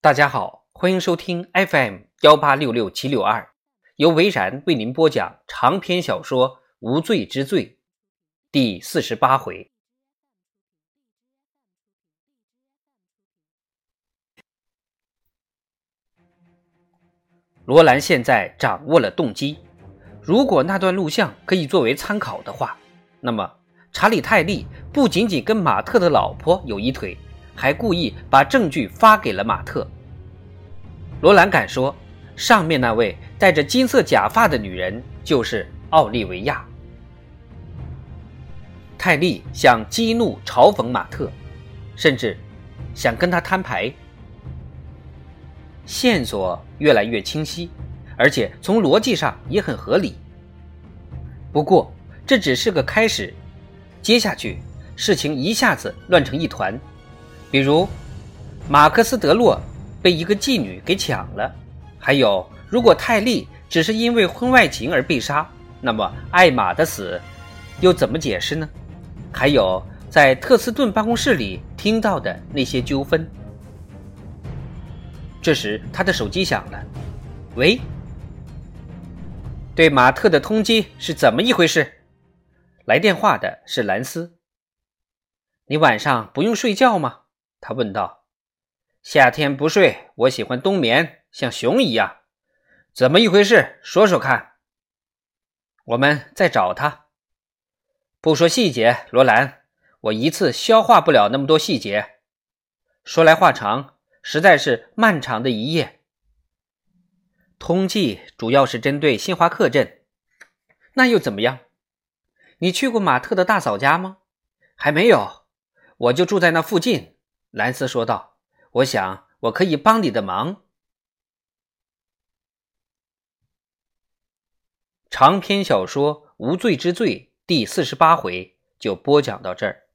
大家好，欢迎收听 FM 幺八六六七六二，由维然为您播讲长篇小说《无罪之罪》第四十八回。罗兰现在掌握了动机，如果那段录像可以作为参考的话，那么查理·泰利不仅仅跟马特的老婆有一腿，还故意把证据发给了马特。罗兰敢说，上面那位戴着金色假发的女人就是奥利维亚。泰利想激怒、嘲讽马特，甚至想跟他摊牌。线索越来越清晰，而且从逻辑上也很合理。不过这只是个开始，接下去事情一下子乱成一团。比如，马克思·德洛。被一个妓女给抢了，还有，如果泰利只是因为婚外情而被杀，那么艾玛的死又怎么解释呢？还有，在特斯顿办公室里听到的那些纠纷。这时，他的手机响了，喂，对马特的通缉是怎么一回事？来电话的是兰斯。你晚上不用睡觉吗？他问道。夏天不睡，我喜欢冬眠，像熊一样。怎么一回事？说说看。我们在找他。不说细节，罗兰，我一次消化不了那么多细节。说来话长，实在是漫长的一夜。通缉主要是针对新华客镇，那又怎么样？你去过马特的大嫂家吗？还没有，我就住在那附近。兰斯说道。我想我可以帮你的忙。长篇小说《无罪之罪》第四十八回就播讲到这儿。